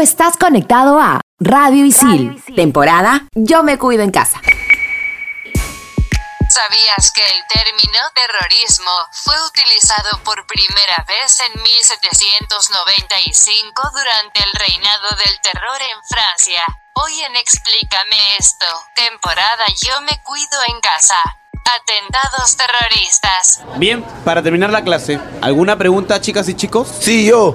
estás conectado a Radio Isil, temporada Yo me cuido en casa. ¿Sabías que el término terrorismo fue utilizado por primera vez en 1795 durante el reinado del terror en Francia? Hoy en Explícame esto, temporada Yo me cuido en casa. Atentados terroristas. Bien, para terminar la clase, ¿alguna pregunta, chicas y chicos? Sí, yo.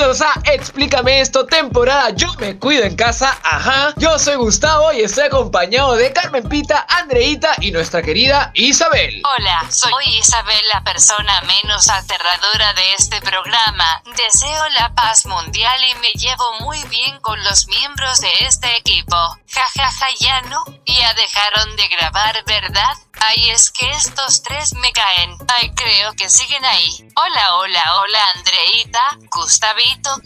Bienvenidos Explícame esto, temporada Yo me cuido en casa, ajá. Yo soy Gustavo y estoy acompañado de Carmen Pita, Andreita y nuestra querida Isabel. Hola, soy Isabel, la persona menos aterradora de este programa. Deseo la paz mundial y me llevo muy bien con los miembros de este equipo. Ja, ja, ja, ya no. Ya dejaron de grabar, ¿verdad? Ay, es que estos tres me caen. Ay, creo que siguen ahí. Hola, hola, hola, Andreita,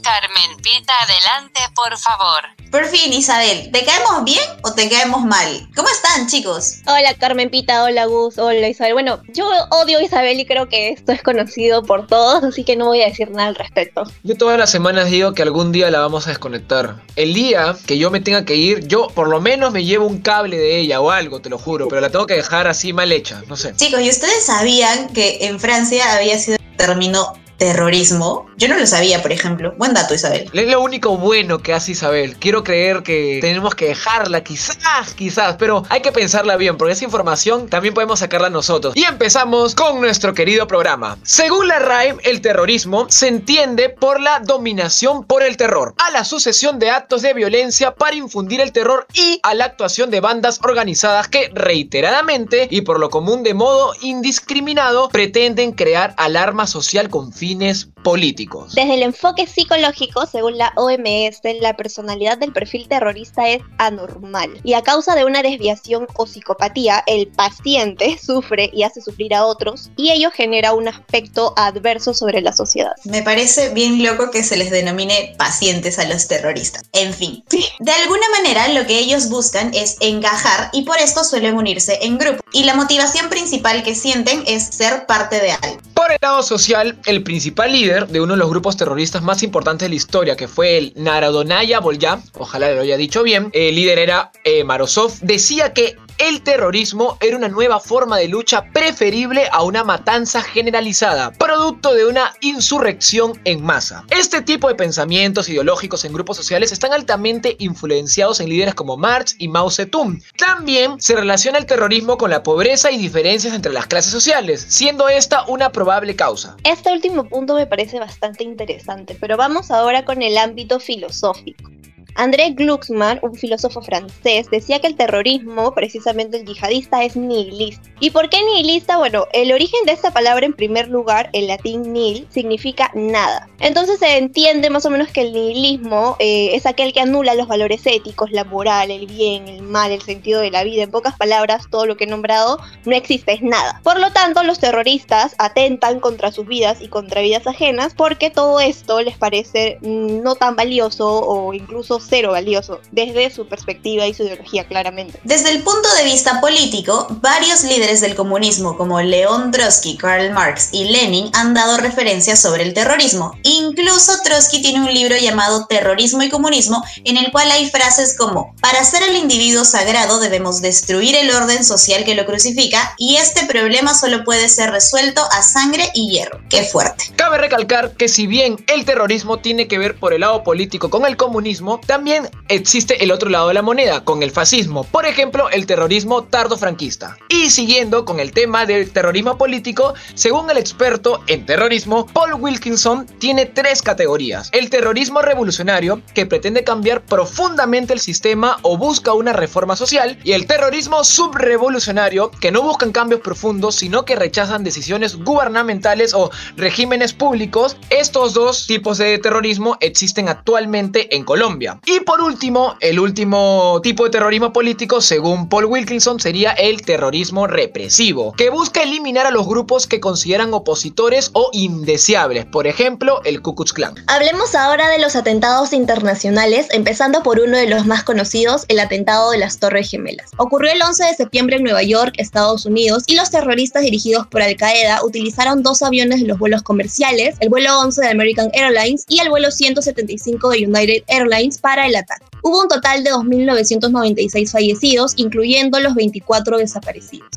Carmen Pita, adelante, por favor. Por fin, Isabel, ¿te caemos bien o te caemos mal? ¿Cómo están, chicos? Hola Carmen Pita, hola Gus, hola Isabel. Bueno, yo odio a Isabel y creo que esto es conocido por todos, así que no voy a decir nada al respecto. Yo todas las semanas digo que algún día la vamos a desconectar. El día que yo me tenga que ir, yo por lo menos me llevo un cable de ella o algo, te lo juro, pero la tengo que dejar así mal hecha, no sé. Chicos, ¿y ustedes sabían que en Francia había sido el término terrorismo? Yo no lo sabía, por ejemplo. Buen dato, Isabel. Es lo único bueno que hace Isabel. Quiero creer que tenemos que dejarla, quizás, quizás, pero hay que pensarla bien, porque esa información también podemos sacarla nosotros. Y empezamos con nuestro querido programa. Según la RAE, el terrorismo se entiende por la dominación por el terror, a la sucesión de actos de violencia para infundir el terror y a la actuación de bandas organizadas que reiteradamente y por lo común de modo indiscriminado pretenden crear alarma social con fines políticos. Desde el enfoque psicológico, según la OMS, la personalidad del perfil terrorista es anormal. Y a causa de una desviación o psicopatía, el paciente sufre y hace sufrir a otros, y ello genera un aspecto adverso sobre la sociedad. Me parece bien loco que se les denomine pacientes a los terroristas. En fin, de alguna manera lo que ellos buscan es encajar y por esto suelen unirse en grupo. Y la motivación principal que sienten es ser parte de algo. Por el lado social, el principal líder de uno de los grupos terroristas más importantes de la historia, que fue el Narodonaya Volya, ojalá lo haya dicho bien, el líder era eh, Marozov, decía que el terrorismo era una nueva forma de lucha preferible a una matanza generalizada, producto de una insurrección en masa. Este tipo de pensamientos ideológicos en grupos sociales están altamente influenciados en líderes como Marx y Mao Zedong. También se relaciona el terrorismo con la pobreza y diferencias entre las clases sociales, siendo esta una probable causa. Este último punto me parece bastante interesante, pero vamos ahora con el ámbito filosófico. André Glucksmann, un filósofo francés, decía que el terrorismo, precisamente el yihadista, es nihilista. ¿Y por qué nihilista? Bueno, el origen de esta palabra, en primer lugar, el latín nihil, significa nada. Entonces se entiende más o menos que el nihilismo eh, es aquel que anula los valores éticos, la moral, el bien, el mal, el sentido de la vida. En pocas palabras, todo lo que he nombrado no existe, es nada. Por lo tanto, los terroristas atentan contra sus vidas y contra vidas ajenas porque todo esto les parece mm, no tan valioso o incluso cero valioso desde su perspectiva y su ideología claramente. Desde el punto de vista político, varios líderes del comunismo como León Trotsky, Karl Marx y Lenin han dado referencias sobre el terrorismo. Incluso Trotsky tiene un libro llamado Terrorismo y Comunismo en el cual hay frases como para ser el individuo sagrado debemos destruir el orden social que lo crucifica y este problema solo puede ser resuelto a sangre y hierro. Qué fuerte. Cabe recalcar que si bien el terrorismo tiene que ver por el lado político con el comunismo, También existe el otro lado de la moneda, con el fascismo, por ejemplo, el terrorismo tardo-franquista. Y siguiendo con el tema del terrorismo político, según el experto en terrorismo, Paul Wilkinson tiene tres categorías. El terrorismo revolucionario, que pretende cambiar profundamente el sistema o busca una reforma social, y el terrorismo subrevolucionario, que no buscan cambios profundos, sino que rechazan decisiones gubernamentales o regímenes públicos. Estos dos tipos de terrorismo existen actualmente en Colombia. Y por último, el último tipo de terrorismo político, según Paul Wilkinson, sería el terrorismo represivo, que busca eliminar a los grupos que consideran opositores o indeseables, por ejemplo, el Ku Klux Klan. Hablemos ahora de los atentados internacionales, empezando por uno de los más conocidos, el atentado de las Torres Gemelas. Ocurrió el 11 de septiembre en Nueva York, Estados Unidos, y los terroristas dirigidos por Al Qaeda utilizaron dos aviones de los vuelos comerciales, el vuelo 11 de American Airlines y el vuelo 175 de United Airlines para el ataque. Hubo un total de 2.996 fallecidos, incluyendo los 24 desaparecidos.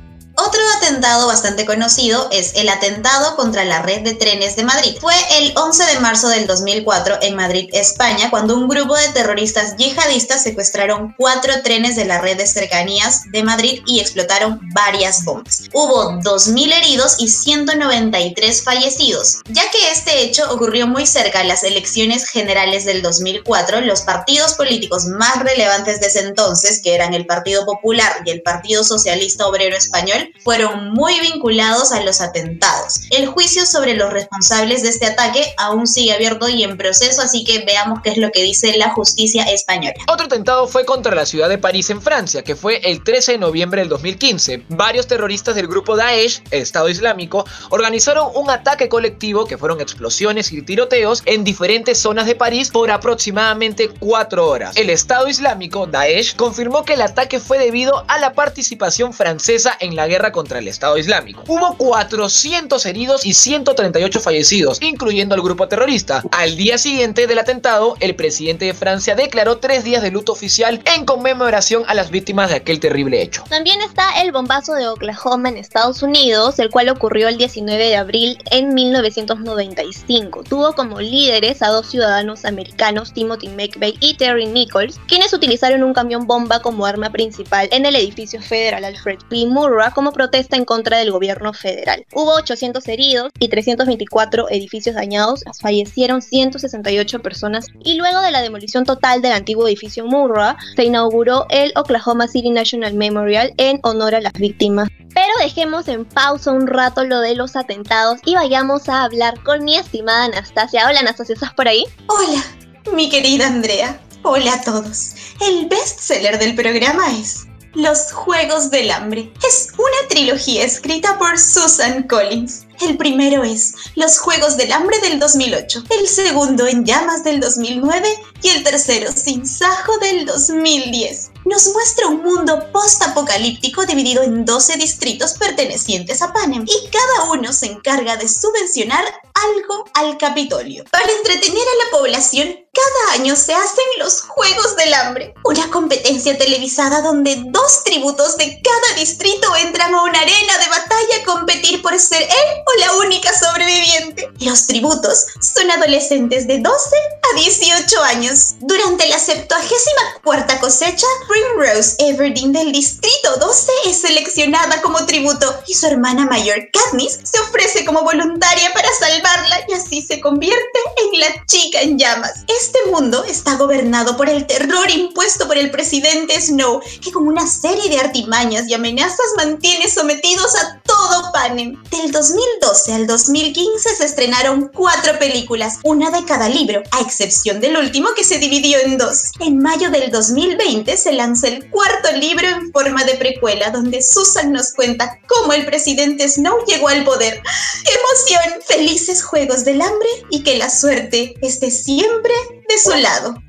Otro atentado bastante conocido es el atentado contra la red de trenes de Madrid. Fue el 11 de marzo del 2004 en Madrid, España, cuando un grupo de terroristas yihadistas secuestraron cuatro trenes de la red de cercanías de Madrid y explotaron varias bombas. Hubo 2.000 heridos y 193 fallecidos. Ya que este hecho ocurrió muy cerca de las elecciones generales del 2004, los partidos políticos más relevantes de ese entonces, que eran el Partido Popular y el Partido Socialista Obrero Español, fueron muy vinculados a los atentados. El juicio sobre los responsables de este ataque aún sigue abierto y en proceso, así que veamos qué es lo que dice la justicia española. Otro atentado fue contra la ciudad de París en Francia, que fue el 13 de noviembre del 2015. Varios terroristas del grupo Daesh, Estado Islámico, organizaron un ataque colectivo que fueron explosiones y tiroteos en diferentes zonas de París por aproximadamente cuatro horas. El Estado Islámico, Daesh, confirmó que el ataque fue debido a la participación francesa en la guerra contra el Estado Islámico. Hubo 400 heridos y 138 fallecidos, incluyendo al grupo terrorista. Al día siguiente del atentado, el presidente de Francia declaró tres días de luto oficial en conmemoración a las víctimas de aquel terrible hecho. También está el bombazo de Oklahoma en Estados Unidos, el cual ocurrió el 19 de abril en 1995. Tuvo como líderes a dos ciudadanos americanos, Timothy McVeigh y Terry Nichols, quienes utilizaron un camión bomba como arma principal en el edificio federal Alfred P. Murrah como protesta en contra del gobierno federal. Hubo 800 heridos y 324 edificios dañados, fallecieron 168 personas y luego de la demolición total del antiguo edificio Murrah, se inauguró el Oklahoma City National Memorial en honor a las víctimas. Pero dejemos en pausa un rato lo de los atentados y vayamos a hablar con mi estimada Anastasia. Hola Anastasia, ¿estás por ahí? Hola, mi querida Andrea. Hola a todos. El bestseller del programa es los Juegos del Hambre. Es una trilogía escrita por Susan Collins. El primero es Los Juegos del Hambre del 2008, el segundo En Llamas del 2009 y el tercero Sin Sajo del 2010. Nos muestra un mundo post-apocalíptico dividido en 12 distritos pertenecientes a Panem y cada uno se encarga de subvencionar algo al Capitolio. Para entretener a la población, cada año se hacen los Juegos del Hambre, una competencia televisada donde dos tributos de cada distrito entran a una arena de batalla a competir por ser él o la única sobreviviente. Los tributos son adolescentes de 12 a 18 años. Durante la 74 cosecha, Primrose Everdeen del distrito 12 es seleccionada como tributo y su hermana mayor Katniss se ofrece como voluntaria para salvarla y así se convierte en la chica en llamas. Este mundo está gobernado por el terror impuesto por el presidente Snow, que con una serie de artimañas y amenazas mantiene sometidos a todo Panem. Del 2012 al 2015 se estrenaron cuatro películas, una de cada libro, a excepción del último que se dividió en dos. En mayo del 2020 se lanza el cuarto libro en forma de precuela, donde Susan nos cuenta cómo el presidente Snow llegó al poder. ¡Qué emoción! Felices Juegos del Hambre y que la suerte esté siempre de su lado.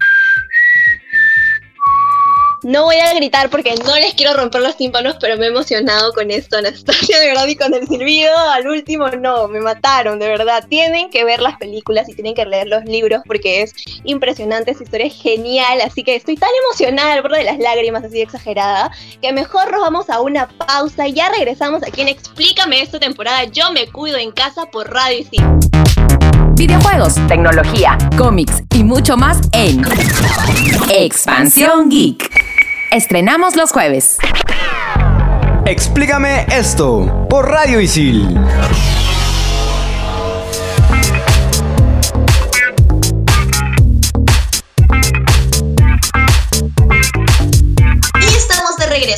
No voy a gritar porque no les quiero romper los tímpanos, pero me he emocionado con esto, Anastasia, de verdad, y con el silbido al último, no, me mataron, de verdad. Tienen que ver las películas y tienen que leer los libros porque es impresionante, esa historia es genial, así que estoy tan emocionada al borde de las lágrimas, así exagerada, que mejor nos vamos a una pausa y ya regresamos aquí en Explícame esta temporada. Yo me cuido en casa por Radio y videojuegos, tecnología, cómics y mucho más en Expansión Geek. Estrenamos los jueves. Explícame esto por Radio Isil.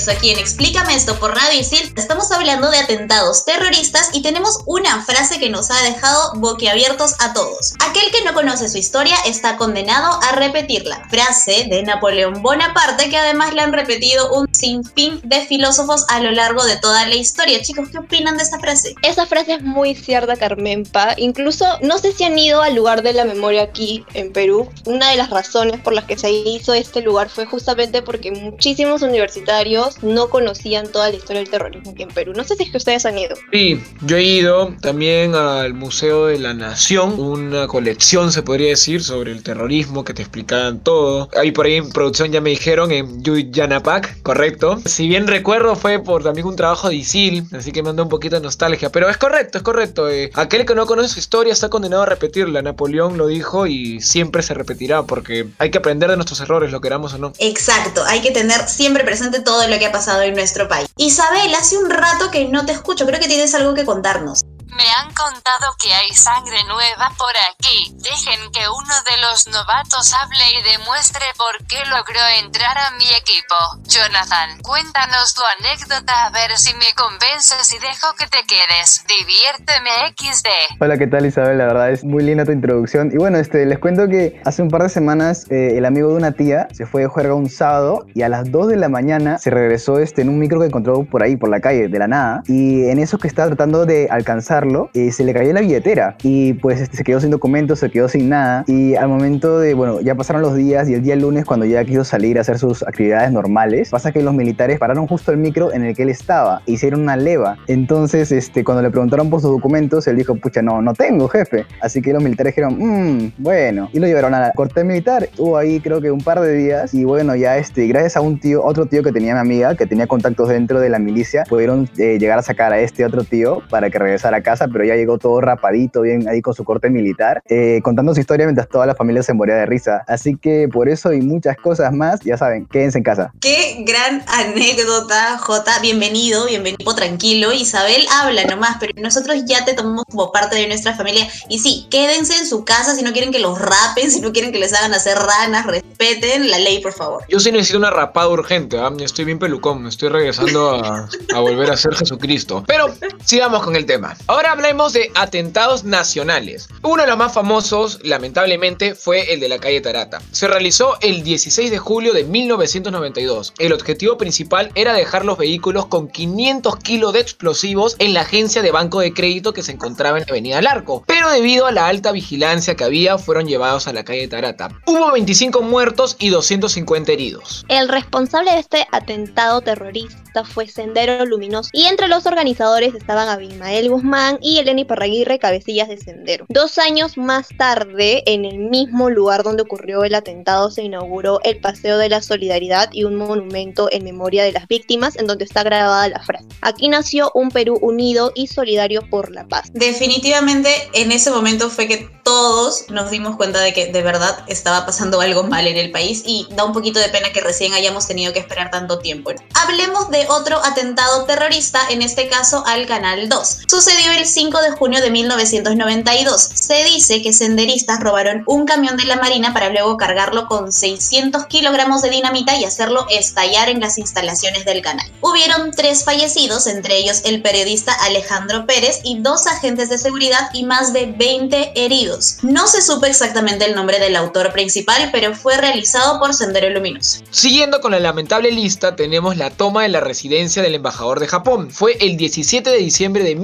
Aquí en Explícame esto por Radio Isil. Estamos hablando de atentados terroristas y tenemos una frase que nos ha dejado boquiabiertos a todos. Aquel que no conoce su historia está condenado a repetirla. Frase de Napoleón Bonaparte que además le han repetido un sinfín de filósofos a lo largo de toda la historia. Chicos, ¿qué opinan de esta frase? Esa frase es muy cierta, Carmenpa. Incluso, no sé si han ido al lugar de la memoria aquí en Perú. Una de las razones por las que se hizo este lugar fue justamente porque muchísimos universitarios no conocían toda la historia del terrorismo aquí en Perú. No sé si es que ustedes han ido. Sí, yo he ido también al Museo de la Nación, una colección se podría decir sobre el terrorismo que te explicaban todo. Ahí por ahí en producción ya me dijeron en Yanapac, correcto. Si bien recuerdo fue por también un trabajo de ISIL, así que me anda un poquito de nostalgia, pero es correcto, es correcto. eh, aquel que no conoce su historia está condenado a repetirla. Napoleón lo dijo y siempre se repetirá porque hay que aprender de nuestros errores, lo queramos o no. Exacto, hay que tener siempre presente todo lo que ha pasado en nuestro país. Isabel, hace un rato que no te escucho, creo que tienes algo que contarnos. Me han contado que hay sangre nueva por aquí. Dejen que uno de los novatos hable y demuestre por qué logró entrar a mi equipo. Jonathan, cuéntanos tu anécdota a ver si me convences y dejo que te quedes. Diviérteme XD. Hola, ¿qué tal Isabel? La verdad es muy linda tu introducción. Y bueno, este, les cuento que hace un par de semanas eh, el amigo de una tía se fue de juerga un sábado y a las 2 de la mañana se regresó este, en un micro que encontró por ahí, por la calle, de la nada. Y en eso que estaba tratando de eh, se le cayó la billetera y pues este, se quedó sin documentos, se quedó sin nada. Y al momento de, bueno, ya pasaron los días y el día lunes cuando ya quiso salir a hacer sus actividades normales, pasa que los militares pararon justo el micro en el que él estaba, e hicieron una leva. Entonces, este, cuando le preguntaron por sus documentos, él dijo, pucha, no, no tengo, jefe. Así que los militares dijeron, mmm, bueno. Y lo llevaron a la corte militar. Estuvo ahí creo que un par de días y bueno, ya este, gracias a un tío, otro tío que tenía mi amiga, que tenía contactos dentro de la milicia, pudieron eh, llegar a sacar a este otro tío para que regresara a casa, pero ya llegó todo rapadito, bien ahí con su corte militar, eh, contando su historia mientras toda la familia se moría de risa. Así que por eso y muchas cosas más, ya saben, quédense en casa. Qué gran anécdota, Jota. Bienvenido, bienvenido, tranquilo. Isabel, habla nomás, pero nosotros ya te tomamos como parte de nuestra familia. Y sí, quédense en su casa si no quieren que los rapen, si no quieren que les hagan hacer ranas, respeten la ley, por favor. Yo sí necesito una rapada urgente, ¿ah? estoy bien pelucón, estoy regresando a, a volver a ser Jesucristo. Pero sigamos con el tema. Ahora hablemos de atentados nacionales. Uno de los más famosos, lamentablemente, fue el de la calle Tarata. Se realizó el 16 de julio de 1992. El objetivo principal era dejar los vehículos con 500 kilos de explosivos en la agencia de banco de crédito que se encontraba en Avenida Larco. Pero debido a la alta vigilancia que había, fueron llevados a la calle Tarata. Hubo 25 muertos y 250 heridos. El responsable de este atentado terrorista fue Sendero Luminoso y entre los organizadores estaban Abimael Guzmán y Eleni Parraguirre, cabecillas de Sendero. Dos años más tarde, en el mismo lugar donde ocurrió el atentado, se inauguró el Paseo de la Solidaridad y un monumento en memoria de las víctimas en donde está grabada la frase. Aquí nació un Perú unido y solidario por la paz. Definitivamente en ese momento fue que todos nos dimos cuenta de que de verdad estaba pasando algo mal en el país y da un poquito de pena que recién hayamos tenido que esperar tanto tiempo. Hablemos de otro atentado terrorista, en este caso al Canal 2. Sucedió el 5 de junio de 1992. Se dice que senderistas robaron un camión de la Marina para luego cargarlo con 600 kilogramos de dinamita y hacerlo estallar en las instalaciones del canal. Hubieron tres fallecidos, entre ellos el periodista Alejandro Pérez y dos agentes de seguridad y más de 20 heridos. No se supo exactamente el nombre del autor principal, pero fue realizado por Sendero Luminoso. Siguiendo con la lamentable lista, tenemos la toma de la residencia del embajador de Japón. Fue el 17 de diciembre de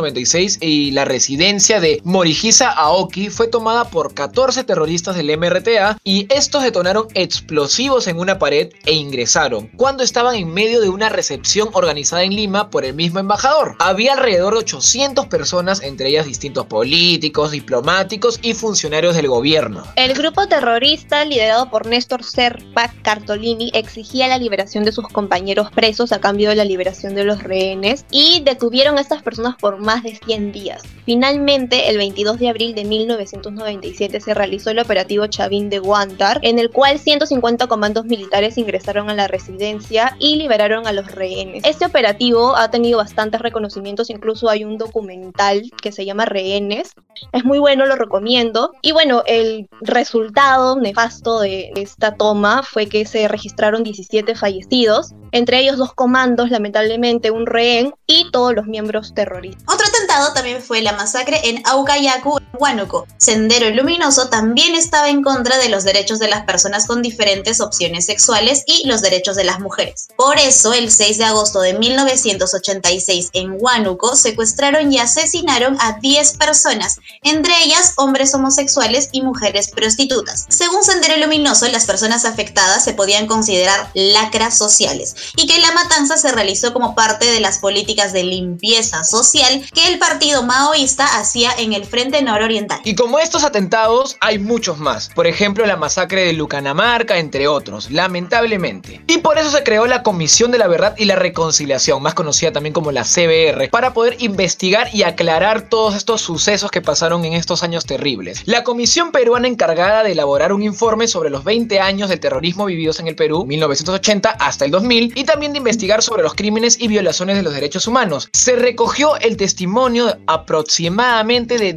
1996 y la residencia de Morihisa Aoki fue tomada por 14 terroristas del MRTA y estos detonaron explosivos en una pared e ingresaron cuando estaban en medio de una recepción organizada en Lima por el mismo embajador. Había alrededor de 800 personas, entre ellas distintos políticos, diplomáticos y funcionarios del gobierno. El grupo terrorista liderado por Néstor Serpa Cartolini exigía la liberación de sus compañeros presos a cambio de la liberación de los rehenes y detuvieron a estas personas por más más de 100 días. Finalmente, el 22 de abril de 1997 se realizó el operativo Chavín de Guantar, en el cual 150 comandos militares ingresaron a la residencia y liberaron a los rehenes. Este operativo ha tenido bastantes reconocimientos, incluso hay un documental que se llama Rehenes. Es muy bueno, lo recomiendo. Y bueno, el resultado nefasto de esta toma fue que se registraron 17 fallecidos, entre ellos dos comandos, lamentablemente un rehén y todos los miembros terroristas. Otro atentado también fue la masacre en Aucayacu, Huánuco. Sendero Luminoso también estaba en contra de los derechos de las personas con diferentes opciones sexuales y los derechos de las mujeres. Por eso, el 6 de agosto de 1986 en Huánuco secuestraron y asesinaron a 10 personas, entre ellas hombres homosexuales y mujeres prostitutas. Según Sendero Luminoso, las personas afectadas se podían considerar lacras sociales y que la matanza se realizó como parte de las políticas de limpieza social que el partido maoísta hacía en el Frente Nororiental. Y como estos atentados, hay muchos más. Por ejemplo, la masacre de Lucanamarca, entre otros, lamentablemente. Y por eso se creó la Comisión de la Verdad y la Reconciliación, más conocida también como la CBR, para poder investigar y aclarar todos estos sucesos que pasaron en estos años terribles. La comisión peruana encargada de elaborar un informe sobre los 20 años del terrorismo vividos en el Perú, 1980 hasta el 2000, y también de investigar sobre los crímenes y violaciones de los derechos humanos. Se recogió el testimonio de aproximadamente de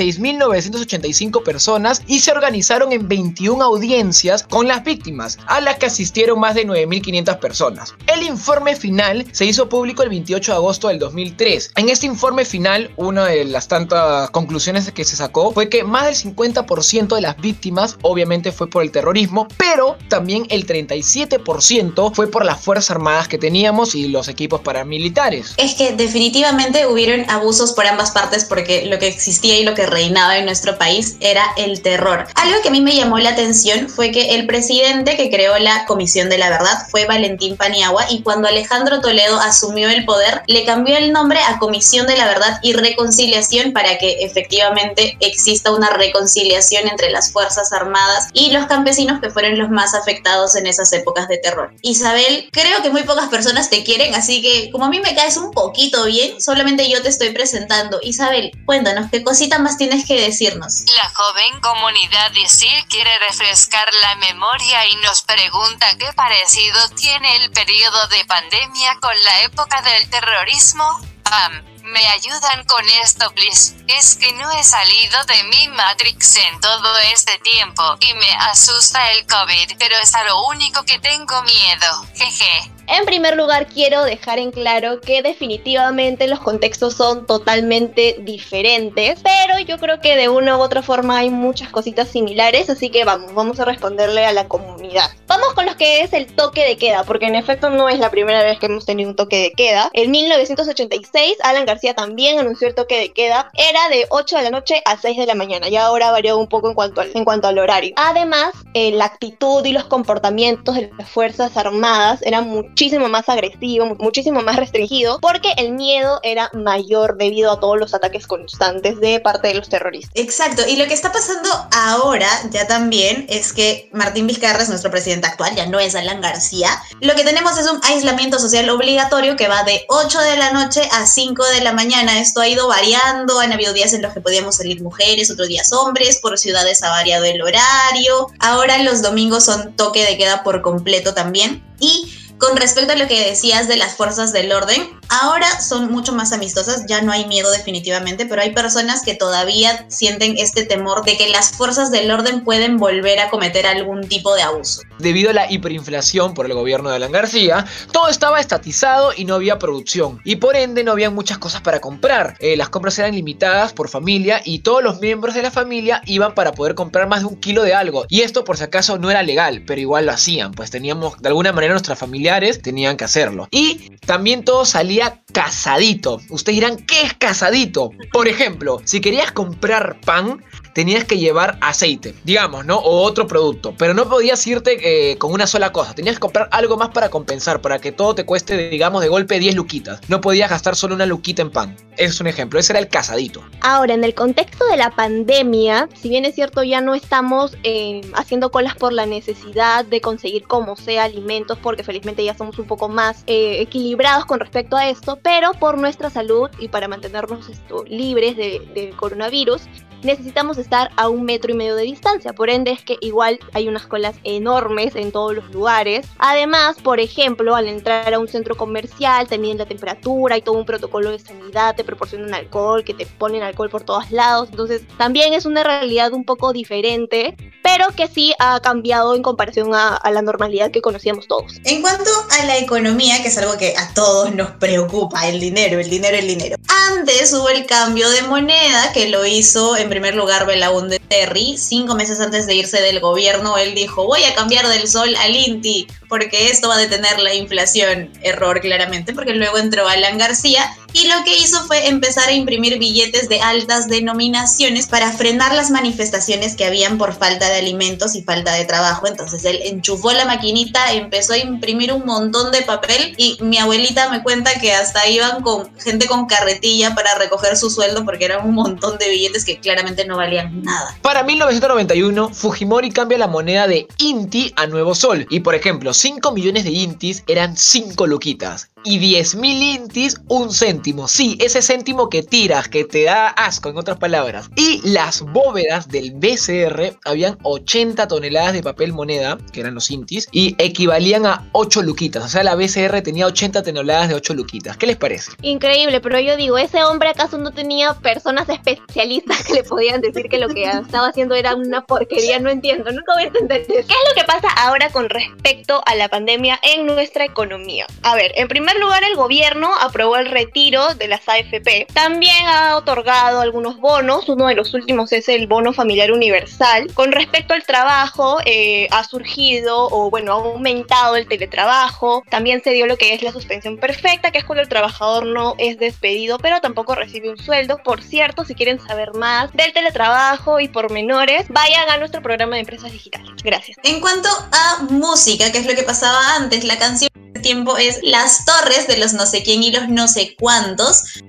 16.985 personas y se organizaron en 21 audiencias con las víctimas, a las que asistieron más de 9.500 personas. El informe final se hizo público el 28 de agosto del 2003. En este informe final, una de las tantas conclusiones que se sacó fue que más del 50% de las víctimas obviamente fue por el terrorismo, pero también el 37% fue por las Fuerzas Armadas que teníamos y los equipos paramilitares. Es que definitivamente hubieron abusos por ambas partes porque lo que existía y lo que reinaba en nuestro país era el terror. Algo que a mí me llamó la atención fue que el presidente que creó la Comisión de la Verdad fue Valentín Paniagua y cuando Alejandro Toledo asumió el poder le cambió el nombre a Comisión de la Verdad y Reconciliación para que efectivamente exista una reconciliación entre las Fuerzas Armadas y los campesinos que fueron los más afectados en esas épocas de terror. Isabel, creo que muy pocas personas te quieren, así que como a mí me caes un poquito bien, solamente yo te estoy presentando. Isabel, cuéntanos, ¿qué cosita más tienes que decirnos? La joven comunidad ISIL quiere refrescar la memoria y nos pregunta qué parecido tiene el periodo de pandemia con la época del terrorismo. Pam, ¿me ayudan con esto, please? Es que no he salido de mi Matrix en todo este tiempo y me asusta el COVID, pero es a lo único que tengo miedo. Jeje. En primer lugar, quiero dejar en claro que definitivamente los contextos son totalmente diferentes, pero yo creo que de una u otra forma hay muchas cositas similares, así que vamos, vamos a responderle a la comunidad. Vamos con lo que es el toque de queda, porque en efecto no es la primera vez que hemos tenido un toque de queda. En 1986, Alan García también anunció el toque de queda. Era de 8 de la noche a 6 de la mañana, y ahora varió un poco en cuanto al, en cuanto al horario. Además, eh, la actitud y los comportamientos de las Fuerzas Armadas eran muy muchísimo más agresivo, muchísimo más restringido, porque el miedo era mayor debido a todos los ataques constantes de parte de los terroristas. Exacto, y lo que está pasando ahora ya también es que Martín Vizcarra es nuestro presidente actual, ya no es Alan García. Lo que tenemos es un aislamiento social obligatorio que va de 8 de la noche a 5 de la mañana. Esto ha ido variando, han habido días en los que podíamos salir mujeres, otros días hombres, por ciudades ha variado el horario. Ahora los domingos son toque de queda por completo también. Y con respecto a lo que decías de las fuerzas del orden, ahora son mucho más amistosas, ya no hay miedo definitivamente, pero hay personas que todavía sienten este temor de que las fuerzas del orden pueden volver a cometer algún tipo de abuso. Debido a la hiperinflación por el gobierno de Alan García, todo estaba estatizado y no había producción, y por ende no había muchas cosas para comprar. Eh, las compras eran limitadas por familia y todos los miembros de la familia iban para poder comprar más de un kilo de algo, y esto por si acaso no era legal, pero igual lo hacían, pues teníamos de alguna manera nuestra familia tenían que hacerlo. Y también todo salía casadito. Ustedes dirán, ¿qué es casadito? Por ejemplo, si querías comprar pan, tenías que llevar aceite, digamos, ¿no? O otro producto. Pero no podías irte eh, con una sola cosa. Tenías que comprar algo más para compensar, para que todo te cueste, digamos, de golpe 10 luquitas. No podías gastar solo una luquita en pan. Es un ejemplo. Ese era el casadito. Ahora, en el contexto de la pandemia, si bien es cierto, ya no estamos eh, haciendo colas por la necesidad de conseguir como sea alimentos, porque felizmente ya somos un poco más eh, equilibrados con respecto a esto, pero por nuestra salud y para mantenernos libres de, del coronavirus, necesitamos estar a un metro y medio de distancia. Por ende es que igual hay unas colas enormes en todos los lugares. Además, por ejemplo, al entrar a un centro comercial te miden la temperatura, hay todo un protocolo de sanidad, te proporcionan alcohol, que te ponen alcohol por todos lados. Entonces también es una realidad un poco diferente, pero que sí ha cambiado en comparación a, a la normalidad que conocíamos todos. En cuanto a la economía, que es algo que a todos nos preocupa, el dinero, el dinero, el dinero. Antes hubo el cambio de moneda que lo hizo en primer lugar Belaunde Terry. Cinco meses antes de irse del gobierno, él dijo, voy a cambiar del sol al INTI porque esto va a detener la inflación. Error claramente, porque luego entró Alan García y lo que hizo fue empezar a imprimir billetes de altas denominaciones para frenar las manifestaciones que habían por falta de alimentos y falta de trabajo. Entonces él enchufó la maquinita, empezó a imprimir un montón de papel y mi abuelita me cuenta que hasta iban con gente con carretilla para recoger su sueldo porque eran un montón de billetes que claramente no valían nada. Para 1991, Fujimori cambia la moneda de Inti a Nuevo Sol y por ejemplo, 5 millones de Intis eran 5 luquitas y 10 mil Intis un céntimo. Sí, ese céntimo que tiras, que te da asco, en otras palabras. Y las bóvedas del BCR habían 80 toneladas de papel moneda, que eran los Intis, y equivalían a 8 luquitas. O sea, la BCR tenía 80 toneladas de 8 luquitas. ¿Qué les parece? Increíble, pero yo digo, ¿ese hombre acaso no tenía personas especialistas que le podían decir que lo que estaba haciendo era una porquería? No entiendo, nunca voy a entender. ¿Qué es lo que pasa ahora con respecto a la pandemia en nuestra economía? A ver, en primer lugar, el gobierno aprobó el retiro de las AFP. También ha otorgado algunos bonos. Uno de los últimos es el bono familiar universal. Con respecto al trabajo, eh, ha surgido o bueno, ha aumentado el teletrabajo. También se dio lo que es la suspensión perfecta, que es cuando el trabajador no es despedido, pero tampoco recibe un sueldo. Por cierto, si quieren saber más del teletrabajo y pormenores, vayan a nuestro programa de empresas digitales. Gracias. En cuanto a música, que es lo que pasaba antes, la canción tiempo es Las Torres de los no sé quién y los no sé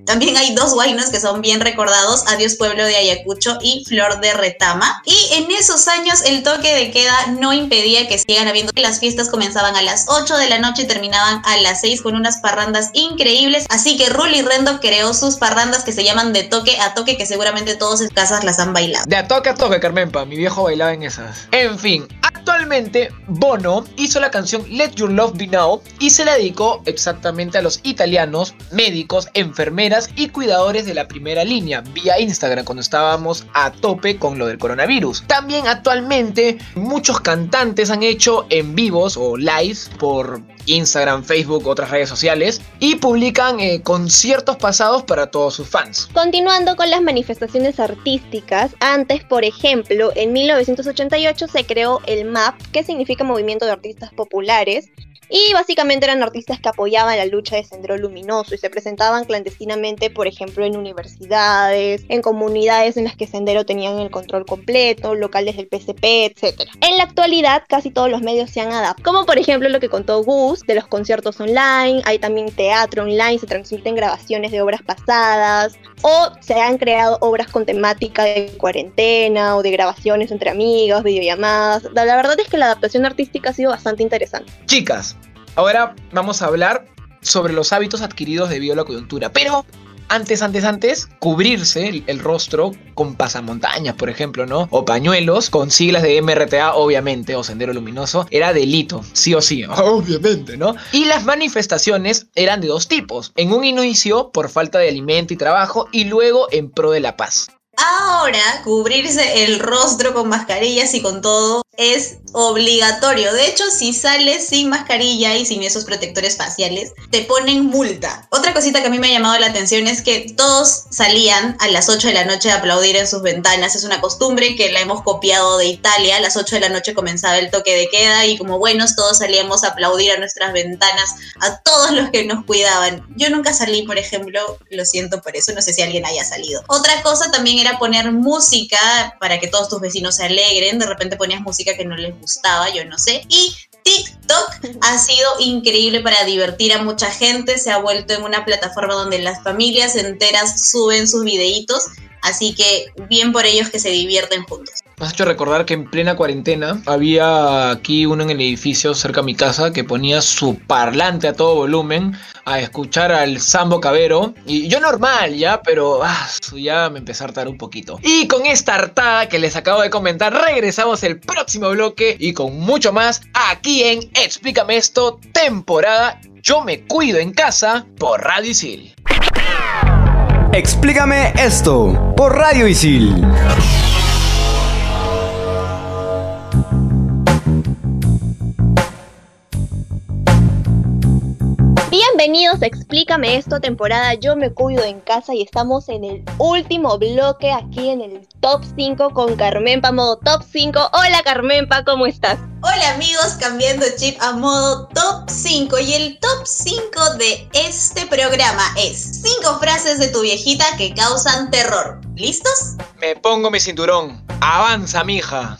También hay dos guainos que son bien recordados, Adiós Pueblo de Ayacucho y Flor de Retama. Y en esos años el toque de queda no impedía que sigan habiendo. Las fiestas comenzaban a las 8 de la noche y terminaban a las 6 con unas parrandas increíbles. Así que Ruli Rendo creó sus parrandas que se llaman de toque a toque, que seguramente todos en casas las han bailado. De a toque a toque, Carmenpa. Mi viejo bailaba en esas. En fin, actualmente Bono hizo la canción Let Your Love Be Now y se la dedicó exactamente a los italianos, médicos, enfermeras y cuidadores de la primera línea vía Instagram cuando estábamos a tope con lo del coronavirus. También actualmente muchos cantantes han hecho en vivos o lives por Instagram, Facebook, otras redes sociales y publican eh, conciertos pasados para todos sus fans. Continuando con las manifestaciones artísticas, antes, por ejemplo, en 1988 se creó el MAP, que significa Movimiento de Artistas Populares, y básicamente eran artistas que apoyaban la lucha de Sendero Luminoso y se presentaban clandestinamente, por ejemplo, en universidades, en comunidades en las que Sendero tenían el control completo, locales del PCP, etc. En la actualidad, casi todos los medios se han adaptado, como por ejemplo lo que contó Gus de los conciertos online, hay también teatro online, se transmiten grabaciones de obras pasadas, o se han creado obras con temática de cuarentena o de grabaciones entre amigos, videollamadas. La verdad es que la adaptación artística ha sido bastante interesante. Chicas, Ahora vamos a hablar sobre los hábitos adquiridos debido a la coyuntura. Pero antes, antes, antes, cubrirse el, rostro con pasamontañas, por ejemplo, ¿no? O pañuelos con siglas de MRTA, obviamente, o Sendero Luminoso, era delito, sí o sí, obviamente, ¿no? Y las manifestaciones eran de dos tipos. En un inicio, por falta de alimento y trabajo, y luego en pro de la paz. Ahora, cubrirse el rostro con mascarillas y con todo es obligatorio. De hecho, si sales sin mascarilla y sin esos protectores faciales, te ponen multa. Otra cosita que a mí me ha llamado la atención es que todos salían a las 8 de la noche a aplaudir en sus ventanas. Es una costumbre que la hemos copiado de Italia. A las 8 de la noche comenzaba el toque de queda y como buenos todos salíamos a aplaudir a nuestras ventanas, a todos los que nos cuidaban. Yo nunca salí, por ejemplo, lo siento por eso, no sé si alguien haya salido. Otra cosa también era poner música para que todos tus vecinos se alegren. De repente ponías música que no les gustaba, yo no sé. Y TikTok ha sido increíble para divertir a mucha gente, se ha vuelto en una plataforma donde las familias enteras suben sus videitos Así que bien por ellos que se divierten juntos. Me has hecho recordar que en plena cuarentena había aquí uno en el edificio cerca de mi casa que ponía su parlante a todo volumen a escuchar al Sambo Cabero. Y yo normal ya, pero ah, ya me empecé a hartar un poquito. Y con esta hartada que les acabo de comentar, regresamos el próximo bloque y con mucho más aquí en Explícame esto, temporada Yo me cuido en casa por Radio Isil. Explícame esto por Radio Isil. Bienvenidos a Explícame esto, temporada Yo me cuido en casa y estamos en el último bloque aquí en el top 5 con Carmenpa modo top 5. Hola Carmenpa, ¿cómo estás? Hola amigos, cambiando chip a modo top 5 y el top 5 de este programa es 5 frases de tu viejita que causan terror. ¿Listos? Me pongo mi cinturón. Avanza, mija.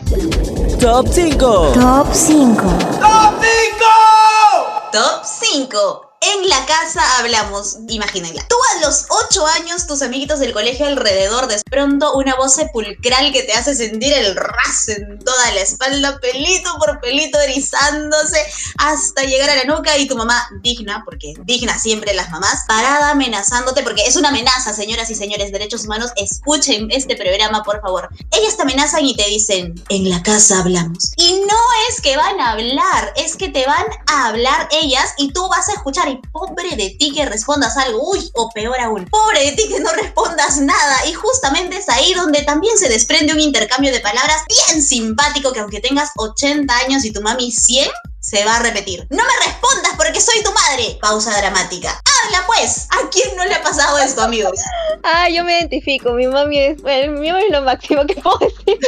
Top 5. Top 5. ¡Top 5! Top 5. En la casa hablamos, imagínenla. Tú a los 8 años, tus amiguitos del colegio alrededor, de pronto una voz sepulcral que te hace sentir el ras en toda la espalda, pelito por pelito erizándose hasta llegar a la nuca y tu mamá digna, porque digna siempre las mamás, parada amenazándote, porque es una amenaza, señoras y señores, derechos humanos, escuchen este programa, por favor. Ellas te amenazan y te dicen, en la casa hablamos. Y no es que van a hablar, es que te van a hablar ellas y tú vas a escuchar y pobre de ti que respondas algo, uy, o peor aún, pobre de ti que no respondas nada. Y justamente es ahí donde también se desprende un intercambio de palabras bien simpático que aunque tengas 80 años y tu mami 100, se va a repetir. No me respondas porque soy tu madre. Pausa dramática. Habla pues. ¿A quién no le ha pasado esto, amigos? Ah, yo me identifico. Mi mami es, bueno, mi mami es lo máximo que puedo decir.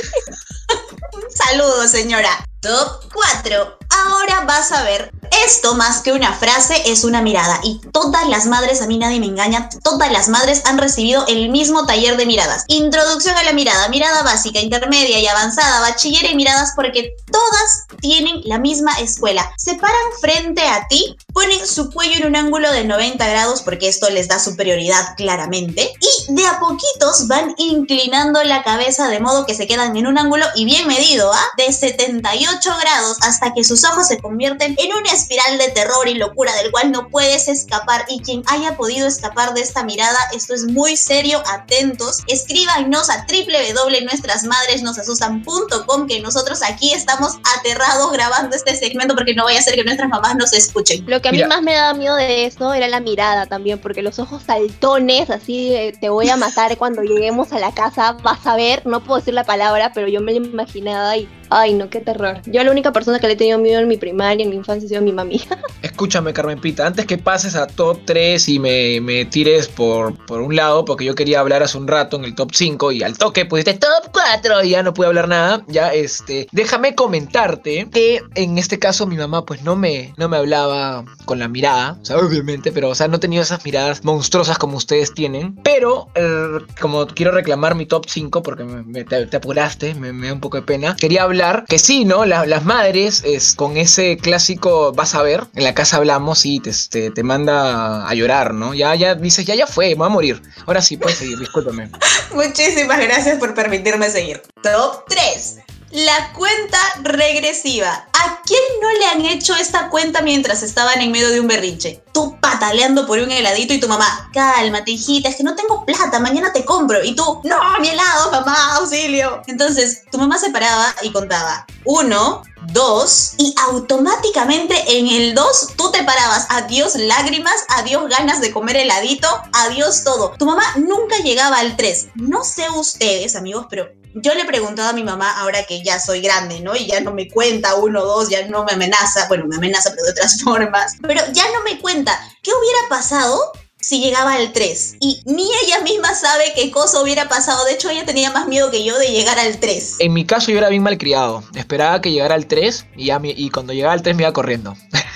Saludos, señora. Top 4. Ahora vas a ver. Esto más que una frase es una mirada. Y todas las madres, a mí nadie me engaña, todas las madres han recibido el mismo taller de miradas. Introducción a la mirada, mirada básica, intermedia y avanzada, bachiller y miradas porque todas tienen la misma escuela. Se paran frente a ti, ponen su cuello en un ángulo de 90 grados porque esto les da superioridad claramente. Y de a poquitos van inclinando la cabeza de modo que se quedan en un ángulo y bien medido, ¿ah? De 78 grados hasta que sus ojos se convierten en una espiral de terror y locura del cual no puedes escapar y quien haya podido escapar de esta mirada, esto es muy serio, atentos, escríbanos a www.nuestrasmadresnosasustan.com que nosotros aquí estamos aterrados grabando este segmento porque no vaya a ser que nuestras mamás nos escuchen. Lo que a mí más me daba miedo de esto era la mirada también, porque los ojos saltones, así te voy a matar cuando lleguemos a la casa, vas a ver, no puedo decir la palabra, pero yo me lo imaginaba y Ay, no, qué terror. Yo la única persona que le he tenido miedo en mi primaria, en mi infancia, ha sido mi mami. Escúchame, Carmen Pita, antes que pases a top 3 y me, me tires por, por un lado, porque yo quería hablar hace un rato en el top 5 y al toque pusiste top 4 y ya no pude hablar nada, ya este, déjame comentarte que en este caso mi mamá pues no me, no me hablaba con la mirada, o sea, obviamente, pero o sea, no tenía esas miradas monstruosas como ustedes tienen, pero eh, como quiero reclamar mi top 5 porque me, te, apuraste, me da un poco de pena, quería hablar que sí, ¿no? Las madres es, con ese clásico, vas a ver, en la casa hablamos y te, te, manda a llorar, ¿no? Ya, ya dices, ya, ya fue, me voy a morir. Ahora sí, puedes seguir, discúlpame. Muchísimas gracias por permitirme seguir. Top 3. La cuenta regresiva. ¿A quién no le han hecho esta cuenta mientras estaban en medio de un berrinche? Tú pataleando por un heladito y tu mamá, cálmate, hijita, es que no tengo plata, mañana te compro. Y tú, no, mi helado, mamá, auxilio. Entonces, tu mamá se paraba y contaba, uno, dos, y automáticamente en el dos tú te parabas, adiós lágrimas, adiós ganas de comer heladito, adiós todo. Tu mamá nunca llegaba al tres. No sé ustedes, amigos, pero yo le he preguntado a mi mamá, ahora que ya soy grande, ¿no? Y ya no me cuenta uno, dos, ya no me amenaza, bueno, me amenaza, pero de otras formas, pero ya no me cuenta, ¿qué hubiera pasado si llegaba al 3. Y ni ella misma sabe qué cosa hubiera pasado. De hecho, ella tenía más miedo que yo de llegar al 3. En mi caso, yo era bien malcriado. Esperaba que llegara al 3 y, ya y cuando llegaba al 3 me iba corriendo.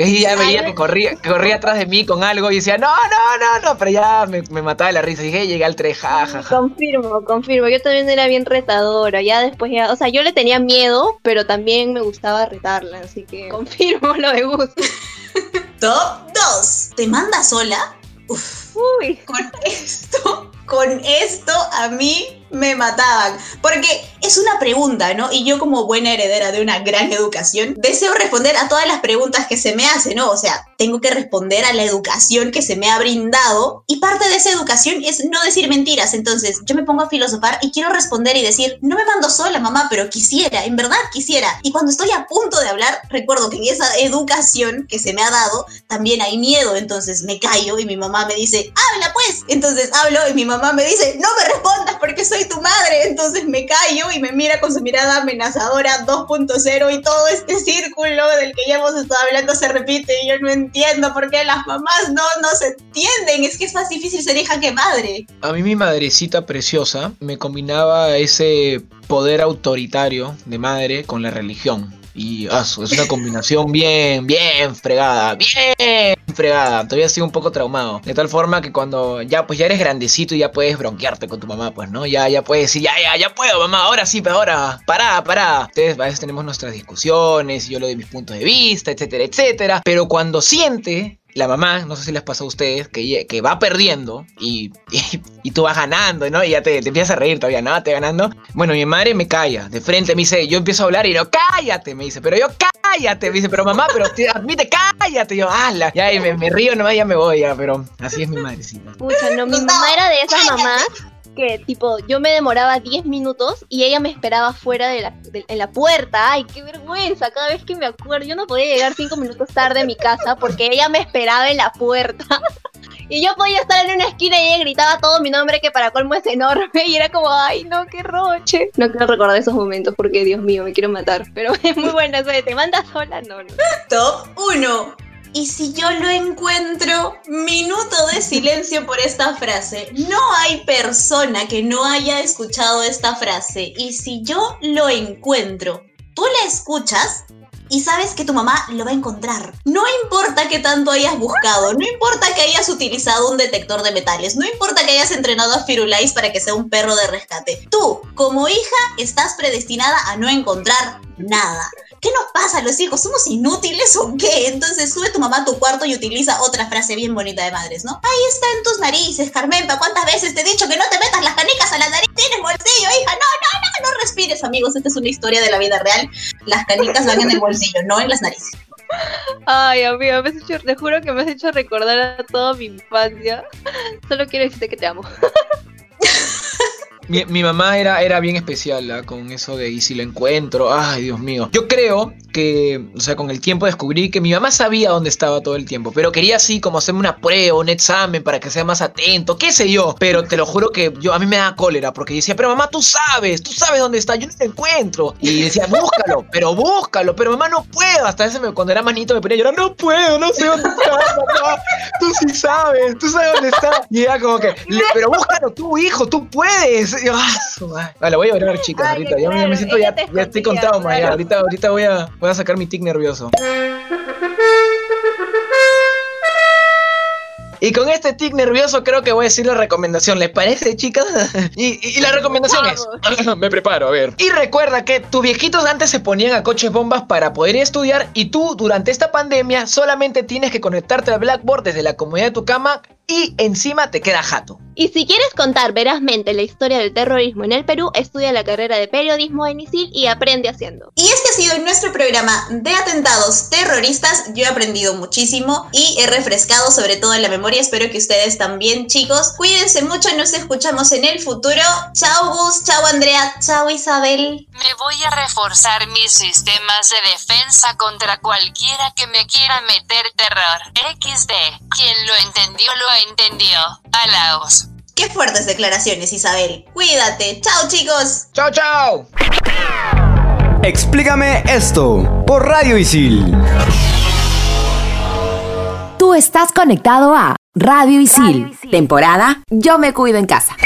Y ya veía que corría, corría atrás de mí con algo y decía, no, no, no, no, pero ya me, mataba de la risa. Y dije, llegué al 3, jajaja. Confirmo, confirmo. Yo también era bien retadora. Ya después, ya, o sea, yo le tenía miedo, pero también me gustaba retarla. Así que confirmo lo de gusto. Top 2. ¿Te manda sola? Uf. Uy. Con esto con esto a mí me mataban. Porque es una pregunta, ¿no? Y yo como buena heredera de una gran educación, deseo responder a todas las preguntas que se me hacen, ¿no? O sea, tengo que responder a la educación que se me ha brindado y parte de esa educación es no decir mentiras. Entonces, yo me pongo a filosofar y quiero responder y decir, no me mando sola, mamá, pero quisiera, en verdad quisiera. Y cuando estoy a punto de hablar, recuerdo que en esa educación que se me ha dado, también hay miedo. Entonces me callo y mi mamá me dice, habla pues. Entonces hablo y mi mamá me dice, no me respondas porque soy tu madre. Entonces me callo y me mira con su mirada amenazadora 2.0 y todo este círculo del que ya hemos estado hablando se repite y yo no entiendo por qué las mamás no, no se entienden. Es que es más difícil ser hija que madre. A mí mi madrecita preciosa me combinaba ese poder autoritario de madre con la religión. Y ah, es una combinación bien, bien fregada, bien fregada. Todavía estoy un poco traumado. De tal forma que cuando ya pues ya eres grandecito y ya puedes bronquearte con tu mamá, pues, ¿no? Ya, ya puedes decir, ya, ya, ya puedo, mamá, ahora sí, pero ahora, pará, pará. Ustedes a veces tenemos nuestras discusiones y yo le doy mis puntos de vista, etcétera, etcétera. Pero cuando siente la mamá, no sé si les pasó a ustedes, que, que va perdiendo y, y, tú vas ganando, ¿no? Y ya te, te, empiezas a reír todavía, ¿no? Te ganando. Bueno, mi madre me calla, de frente me dice, yo empiezo a hablar y yo, cállate, me dice, pero yo, cállate, me dice, pero mamá, pero admite, cállate, yo, ala, ya, y me, me, río nomás, ya me voy, ya, pero así es mi madrecita. Pucha, no, mi mamá era de esas mamás tipo yo me demoraba 10 minutos y ella me esperaba fuera de la, en la puerta. Ay, qué vergüenza, cada vez que me acuerdo, yo no podía llegar 5 minutos tarde a mi casa porque ella me esperaba en la puerta. y yo podía estar en una esquina y ella gritaba todo mi nombre que para colmo es enorme y era como, ay no, qué roche. No quiero recordar esos momentos porque Dios mío, me quiero matar. Pero es muy buena, eso te mandas sola, no, no. Top 1. Y si yo lo encuentro, minuto de silencio por esta frase. No hay persona que no haya escuchado esta frase. Y si yo lo encuentro, tú la escuchas y sabes que tu mamá lo va a encontrar. No importa que tanto hayas buscado, no importa que hayas utilizado un detector de metales, no importa que hayas entrenado a Firulais para que sea un perro de rescate. Tú, como hija, estás predestinada a no encontrar nada. ¿Qué nos pasa a los hijos? ¿Somos inútiles o qué? Entonces sube tu mamá a tu cuarto y utiliza otra frase bien bonita de madres, ¿no? Ahí está en tus narices, Carmenpa. ¿Cuántas veces te he dicho que no te metas las canicas a la nariz? Tienes bolsillo, hija. No, no, no, no respires, amigos. Esta es una historia de la vida real. Las canicas van en el bolsillo, no en las narices. Ay, amigo, me has hecho, te juro que me has hecho recordar a toda mi infancia. Solo quiero decirte que te amo. Mi, mamá era, era bien especial ¿ah? con eso de y si lo encuentro, ay Dios mío. Yo creo que, o sea, con el tiempo descubrí que mi mamá sabía dónde estaba todo el tiempo, pero quería así como hacerme una prueba, un examen para que sea más atento, qué sé yo. Pero te lo juro que yo a mí me da cólera porque decía, pero mamá, tú sabes, tú sabes dónde está, yo no lo encuentro. Y decía, búscalo, pero búscalo, pero mamá no puedo. Hasta ese cuando era manito me ponía a llorar, no puedo, no sé dónde está, mamá. Tú sí sabes, tú sabes dónde está. Y era como que, pero búscalo tú, hijo, tú puedes. Ah, vale, voy a llorar, chicas, ahorita. Ya, me siento, ya, ya estoy contado, ya. Ahorita, ahorita voy a, voy a sacar mi tic nervioso. Y con este tic nervioso creo que voy a decir la recomendación. ¿Les parece, chicas? y, la recomendación es... Me preparo, a ver. Y recuerda que tus viejitos antes se ponían a coches bombas para poder estudiar y tú durante esta pandemia solamente tienes que conectarte al Blackboard desde la comodidad de tu cama y encima te queda jato. Y si quieres contar verazmente la historia del terrorismo en el Perú, estudia la carrera de periodismo en ISIL y aprende haciendo. Y este ha sido nuestro programa de atentados terroristas. Yo he aprendido muchísimo y he refrescado sobre todo en la memoria. Espero que ustedes también, chicos. Cuídense mucho, nos escuchamos en el futuro. Chao Gus, chao Andrea, chao Isabel. Me voy a reforzar mis sistemas de defensa contra cualquiera que me quiera meter terror. XD. Quien lo entendió, lo entendió. Alaos. Qué fuertes declaraciones, Isabel. Cuídate. Chao, chicos. Chao, chao. Explícame esto por Radio Isil. Tú estás conectado a Radio Isil, temporada Yo me cuido en casa.